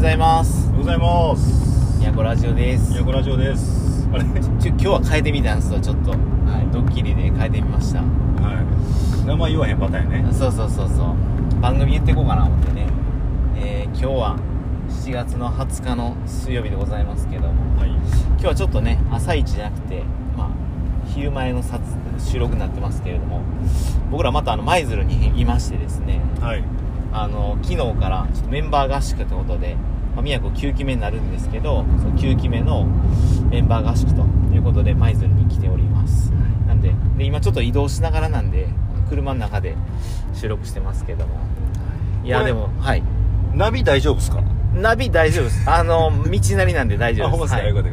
ございます。おはようございます。宮古ラジオです。ヤコラジオです。あれ？ちょ今日は変えてみたんですよちょっと、はい、ドッキリで変えてみました。はい。名前言わへんパターンやね。そうそうそうそう。番組言っていこうかな思ってね。えー、今日は7月の20日の水曜日でございますけども。はい。今日はちょっとね朝一じゃなくてまあ昼前の撮収録になってますけれども。僕らまたあの舞鶴にいましてですね。はい。あの昨日からちょっとメンバー合宿ということで、まあ、宮古9期目になるんですけどその9期目のメンバー合宿ということで舞鶴に来ております。なんでで今ちょっと移動しながらなんで車の中で収録してますけども。い。やでもはい。ナビ大丈夫ですか？ナビ大丈夫です。あの道なりなんで大丈夫で、はいますか？よかっ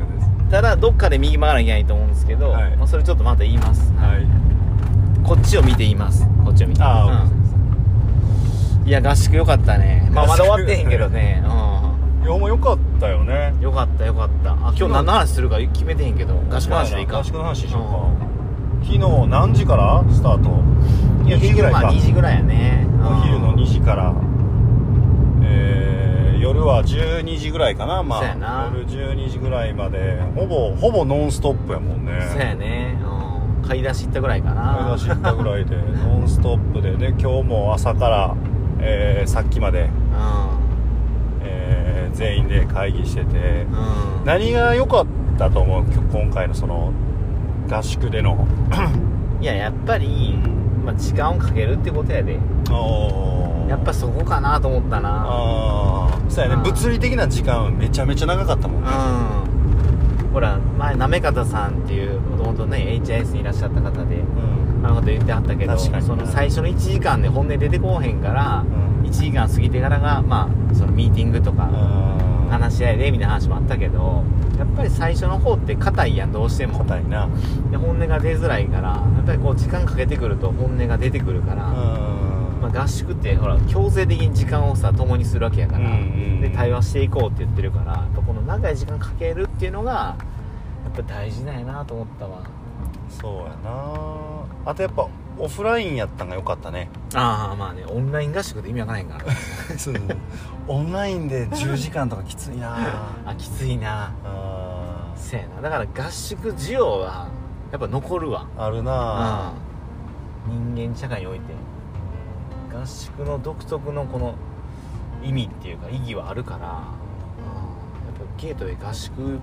ただどっかで右曲がらなきゃいけないと思うんですけど、はい。まあ、それちょっとまた言います、はい。こっちを見て言います。こっちを見て。ああうん。いや合宿よかったね。まあまだ終わってへんけどね。うんいやもうよかったよね。よかったよかった。あ今日何の話するか決めてへんけど合宿の話でいいか？合宿の話しようか。昨日何時からスタート？いや2時ぐらいか。まあ2時ぐらいやね。お昼のうん2時から。えー夜は12時ぐらいかな。まそうやな。あ夜12時ぐらいまで。ほぼほぼノンストップやもんね。そうやね。うん。買い出し行ったぐらいかな。買い出し行ったぐらいでノンストップで。で今日も朝から、えーさっきまで、うえー全員で会議しててんうん。何が良かったと思う？今今回のその合宿での。いややっぱり、まあ、時間をかけるってことやで。やっぱそこかなと思ったな。ああそうやうん。ね物理的な時間めちゃめちゃ長かったもんね。うん。ほら前なめかたさんっていうもともとね HIS にいらっしゃった方でうん。あのこと言ってはったけどその最初の1時間で本音出てこうへんから、うん1時間過ぎてからがまあそのミーティングとかあ話し合いでみたいな話もあったけどやっぱり最初の方って硬いやんどうしても。硬いな。で本音が出づらいからやっぱりこう時間かけてくると本音が出てくるから、まあ、合宿ってほら強制的に時間をさ共にするわけやから、で対話していこうって言ってるからやっぱこの長い時間かけるっていうのがやっぱ大事だよなと思ったわ。そうやな。あとやっぱオフラインやったんが良かったね。ああまあねオンライン合宿で意味わからへんから。そうオンラインで10時間とかきついな。あきついな。あせやな。だから合宿需要はやっぱ残るわ。ーあるな。うん人間社会において。合宿の独特のこの意味っていうか意義はあるから、うん、やっぱゲートで合宿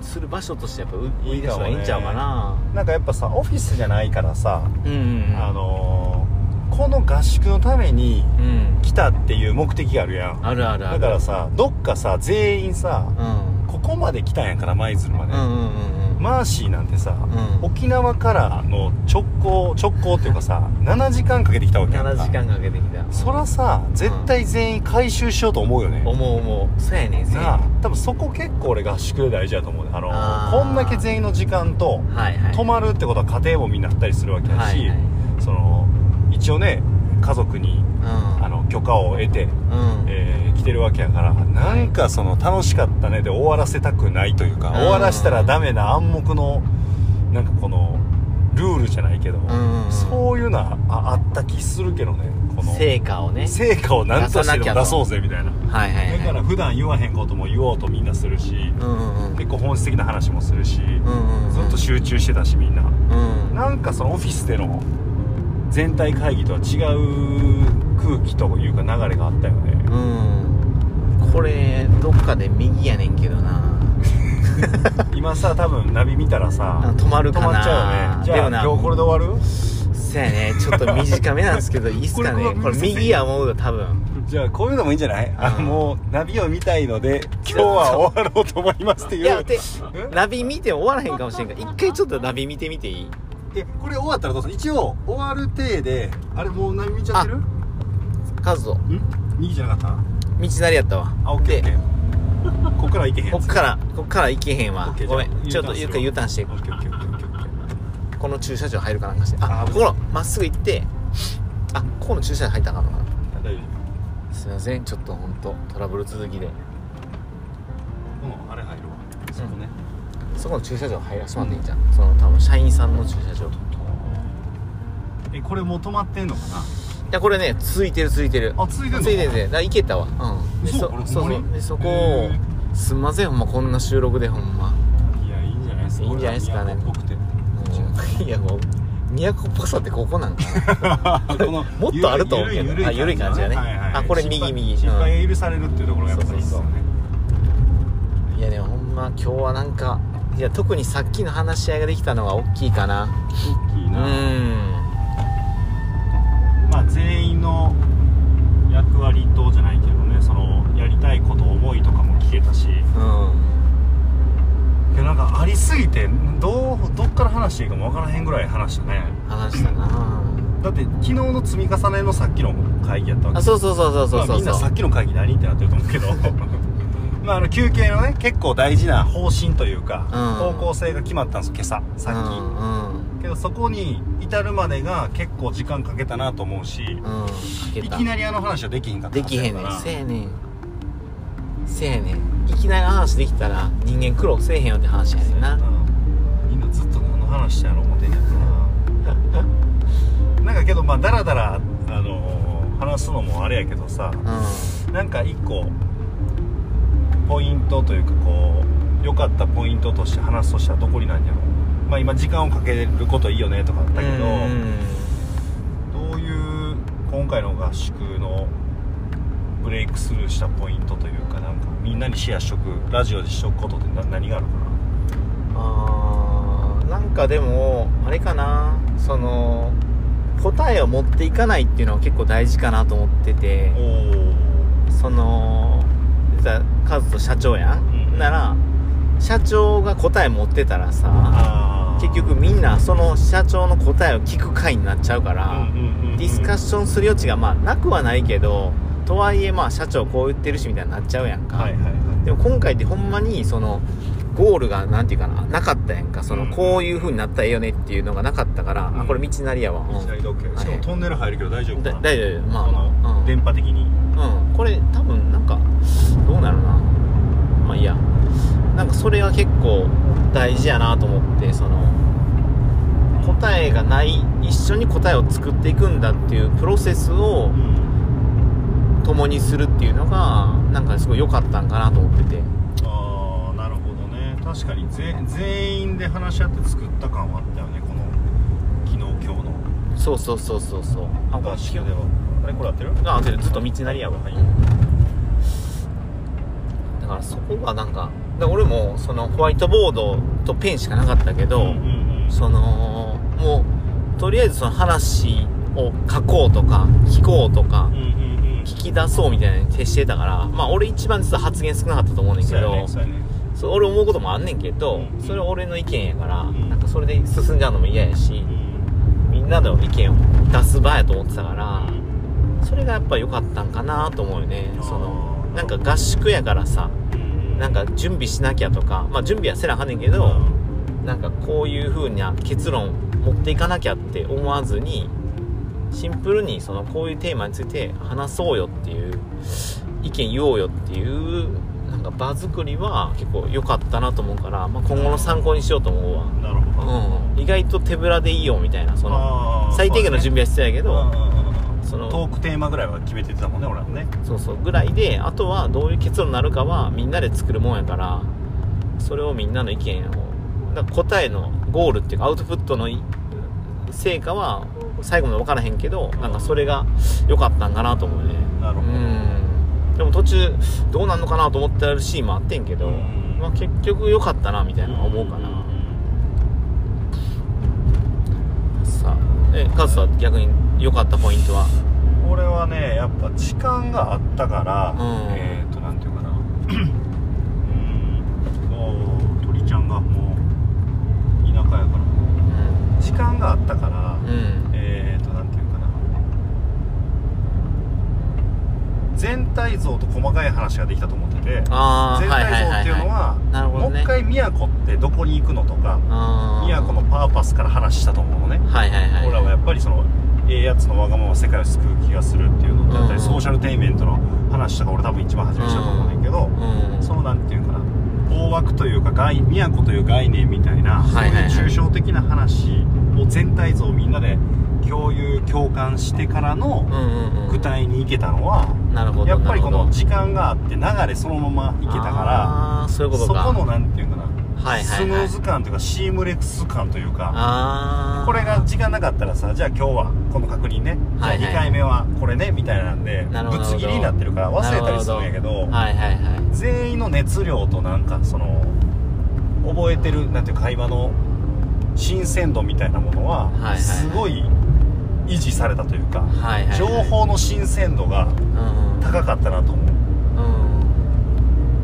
する場所としてやっぱ売いい出したいいんちゃうかな。なんかやっぱさオフィスじゃないからさ、うんうんうん。あのーこの合宿のためにうん。来たっていう目的があるやん。あるあるある。だからさどっかさ全員さうん。ここまで来たんやから舞鶴まで、うんうんうんうんマーシーなんてさ、うん。沖縄からの直行直行っていうかさ7時間かけてきたわけやんか。7時間かけてきた。そらさ絶対全員回収しようと思うよね、思う思う。そうやねんせやなあね多分そこ結構俺合宿で大事だと思うね。あのあー。こんだけ全員の時間とんはいはい。泊まるってことは家庭もみんなあったりするわけだし、はいはい。その一応ね家族にうん。あの許可を得て、うん。えー来てるわけやからなんかその楽しかったねで終わらせたくないというかうん。終わらしたらダメな暗黙のなんかこのルールじゃないけど、んそういうのはああった気するけどねこの成果をね。成果を何としてでも出そうぜみたいな。はいはいはい。だから普段言わへんことも言おうとみんなするしうんうんうん。結構本質的な話もするしうんうんうん。ずっと集中してたしみんな。うん。なんかそのオフィスでの全体会議とは違う空気というか流れがあったよね。うんこれどっかで右やねんけどな。今さ多分ナビ見たらさあ止まるかな。止まっちゃうよね。じゃあ今日これで終わる？そやね。ちょっと短めなんですけど いいっすかね。これ右や思うよ多分。じゃあこういうのもいいんじゃない？あうん。もうナビを見たいので今日は終わろうと思いますっていう。いやでえ？ナビ見て終わらへんかもしれんから 一回ちょっとナビ見てみていい？えこれ終わったらどうする？一応終わる体であれもうナビ見ちゃってる？んカズト。右じゃなかっ道なりやったわ。たあオッケーオッケでー。こっから行けへんこっからこっから行けへんわ。ごめん。ちょっとゆっくり U ターンしていこオッケーオッケーオッケーオッケーオッケー。うこの駐車場入るかなんかしてああここのまっすぐ行ってあここの駐車場入ったかな。すいません。ちょっと本当トラブル続きで。夫うんあれ入るわ。そこね。そこの駐車場入らせてもらっていいんじゃん、その多分社員さんの駐車場えこれもう止まってんのかな？やこれねついてるついてる。あついてんのついてるねだから行けたわ。うん。で嘘そそうそう。でそこへをすんませんほんまこんな収録でほんま。いやいいんじゃないですかいいんじゃないですかね。俺ら都ってうん。いやもう都っぽさってここなんかな。このもっとあると思うけど。あゆるい感じがね。あこれ右右。失敗が許されるっていうところがやっぱりいいですよね。いやでもほんま今日はなんかいや特にさっきの話し合いができたのが大きいかな。う大きいな、んまあ全員の役割とじゃないけどねそのやりたいこと思いとかも聞けたし。うん。いやなんかありすぎてどうどっから話していいかもわからへんぐらい話したね。話したな。だって昨日の積み重ねのさっきの会議やったわけ。あそうそうそうそうそうまあ、そう。みんなさっきの会議何ってなってると思うけど。まああの休憩のね結構大事な方針というか、うん。方向性が決まったんですよ今朝さっき、うんうんけどそこに至るまでが結構時間かけたなと思うし、うんかけた。いきなりあの話はできひんかったできへんねん。せやねん。せやねん。いきなり話できたら人間苦労せえへんよって話やねんな。うんみんなずっと何の話やろう思ってんやろな。なんかけどまあダラダラあのー話すのもあれやけどさうなんか一個ポイントというかこう良かったポイントとして話すとしたらどこになんやろまあ今時間をかけることいいよねとかあったけど、どういう今回の合宿のブレイクスルーしたポイントというかなんかみんなにシェアしとくラジオでしとくことってな何があるかあーなんかでもあれかなその答えを持っていかないっていうのは結構大事かなと思っててその実はカズと社長やん、うんなら社長が答え持ってたらさあ結局みんなその社長の答えを聞く回になっちゃうから、ディスカッシションする余地がまあなくはないけどとはいえまあ社長こう言ってるしみたいになっちゃうやんか、でも今回ってほんまにそのゴールがなんていうかななかったやんか。その、うんこういう風になったらええよねっていうのがなかったから、うん。あこれ道なりやわ、うん。道なりで OK しかもトンネル入るけど大丈夫か。なだ大丈夫まあこまあ、のうん、電波的に。うん、これ多分なんかどうなるな。まあいいやなんかそれは結構大事やなと思ってその答えがない一緒に答えを作っていくんだっていうプロセスをうん共にするっていうのがなんかすごい良かったんかなと思ってて。ああなるほどね。確かにぜ全員で話し合って作った感はあったよねこの昨日今日の。そうそうそうそうそう。あこれ合宿では。あれこれ合ってる？あずっと道なりやわ、はい。だからそこがなんかだから俺もそのホワイトボードとペンしかなかったけど、うんうんうん。そのもうとりあえずその話を書こうとか聞こうとかうんうんうん。聞き出そうみたいなのに徹してたからまあ俺一番実は発言少なかったと思うねんけどねそうやね。そう俺思うこともあんねんけどうん。それは俺の意見やからん。なんかそれで進んじゃうのも嫌やしうん。みんなの意見を出す場やと思ってたからそれがやっぱ良かったんかなと思うよね。そのなんか合宿やからさうんなんか準備しなきゃとかまあ準備はせなあかんねんけどなんかこういう風な結論持っていかなきゃって思わずにシンプルにそのこういうテーマについて話そうよっていう意見言おうよっていうなんか場作りは結構良かったなと思うから、まあ、今後の参考にしようと思うわ。なるほど。うん。意外と手ぶらでいいよみたいなその最低限の準備は必要やけどそのトークテーマぐらいは決めてたもんね俺らもね。そうそうぐらいであとはどういう結論になるかはみんなで作るもんやからそれをみんなの意見をだ答えのゴールっていうかアウトプットのい成果は最後まで分からへんけどなんかそれが良かったんかなと思うね。うなるほど。ん。でも途中どうなんのかなと思ってるシーンもあってんけど、うん。まあ、結局良かったなみたいな思うかな、さあえカズは逆に良かったポイントは？俺はねやっぱ時間があったから、うん。えっ、ー、となんていうかな。うんおー鳥ちゃんがもう田舎やから。うん。時間があったから、うん。えっ、ー、となんていうかな。全体像と細かい話ができたと思ってて全体像っていうのは,、もう一回宮古ってどこに行くのとか宮古のパーパスから話したと思うのね。はいはいはい俺らはやっぱりそのええやつのわがまま世界を救う気がするっていうのだったり、うん。ソーシャルテイメントの話とか俺多分一番初めにしたと思うねんけど、うん。そのなんていうかな大枠というか概宮古という概念みたいな、そういう抽象的な話を全体像をみんなで共有共感してからの具体に行けたのは、やっぱりこの時間があって流れそのまま行けたかあーそういうらことか。そこのなんていうかな、はいはいはい。スムーズ感というかシームレス感というか。これが時間なかったらさじゃあ今日はこの確認ね、はいはい。じゃあ2回目はこれねみたいなんでぶつ切りになってるから忘れたりするんやけどはいはいはい。全員の熱量となんかその覚えてるなんていうか会話の新鮮度みたいなものはすごい維持されたというか、はいはいはい。情報の新鮮度がうんうん高かったなと思う。う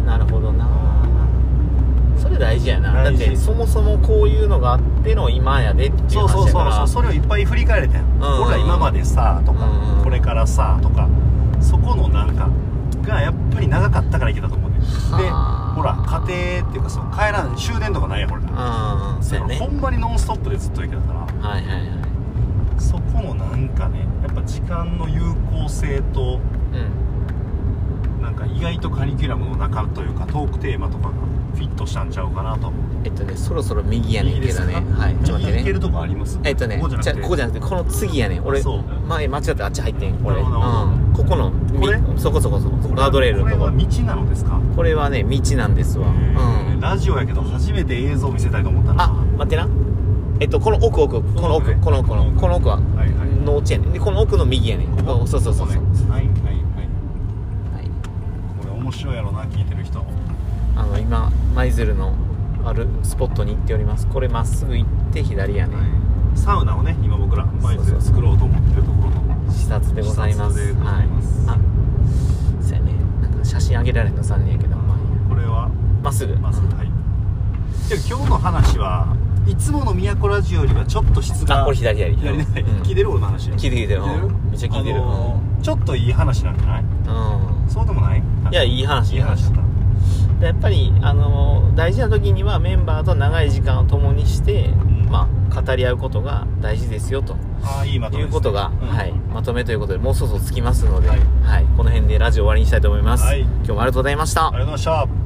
んなるほどなそれ大事やな。だってそもそもこういうのがあっての今やでっていうそうそうそうそう。それをいっぱい振り返れてん、ん。うん。俺ら今までさとか、うん。うんこれからさとか。そこのなんかがやっぱり長かったからいけたと思うねではあ。ほら家庭っていうかその帰らん終電とかないやん。ほらうんうんそうやね。ほんまにノンストップでずっといけたから。はいはいはい。そこのなんかねやっぱ時間の有効性とうん。なんか意外とカリキュラムの中というかトークテーマとかがフィットしたんちゃうかなと。えっとねそろそろ右やねんけどね。はいちょっと待ってね。右行けるとこあります？えっとねここじゃここじゃなくてこの次やねん。俺そう。前間違ってあっち入ってん。これなるほどなるほど。うん。ここのみこれ？そこそこそこガードレールのとこ。これは道なのですか？これはね道なんですわ。うん。ラジオやけど初めて映像見せたいと思ったな。あ待ってな。えっとこの奥奥この奥ね。この奥このこの奥ははいはい。農地やねん。でこの奥の右やねん。そうそうそうそう。ね。はいはいはい。はい。これ面白いやろな聞いてる人。あの今舞鶴のあるスポットに行っております。これまっすぐ行って左やね。サウナをね今僕ら毎日そうそう作ろうと思ってるところの視察でございます。はい。あそうやね。なんか写真あげられるの残念やけどまあこれは？まっすぐ。まずはい。で今日の話はいつもの都ラジオよりはちょっと質があこれ左左左ねうん。聞いてる俺の話聞いてるめっちゃ聞いてる。あのーちょっといい話なんじゃない？うん。そうでもない？いやいい話。いい話だった。でやっぱり、あの大事な時にはメンバーと長い時間を共にして、ん。まあ、語り合うことが大事ですよと。いいまとね。いうことが、うん。はい、まとめということでもうそろそろつきますので、ははいいこの辺でラジオ終わりにしたいと思います、はい。今日もありがとうございました。ありがとうございました。左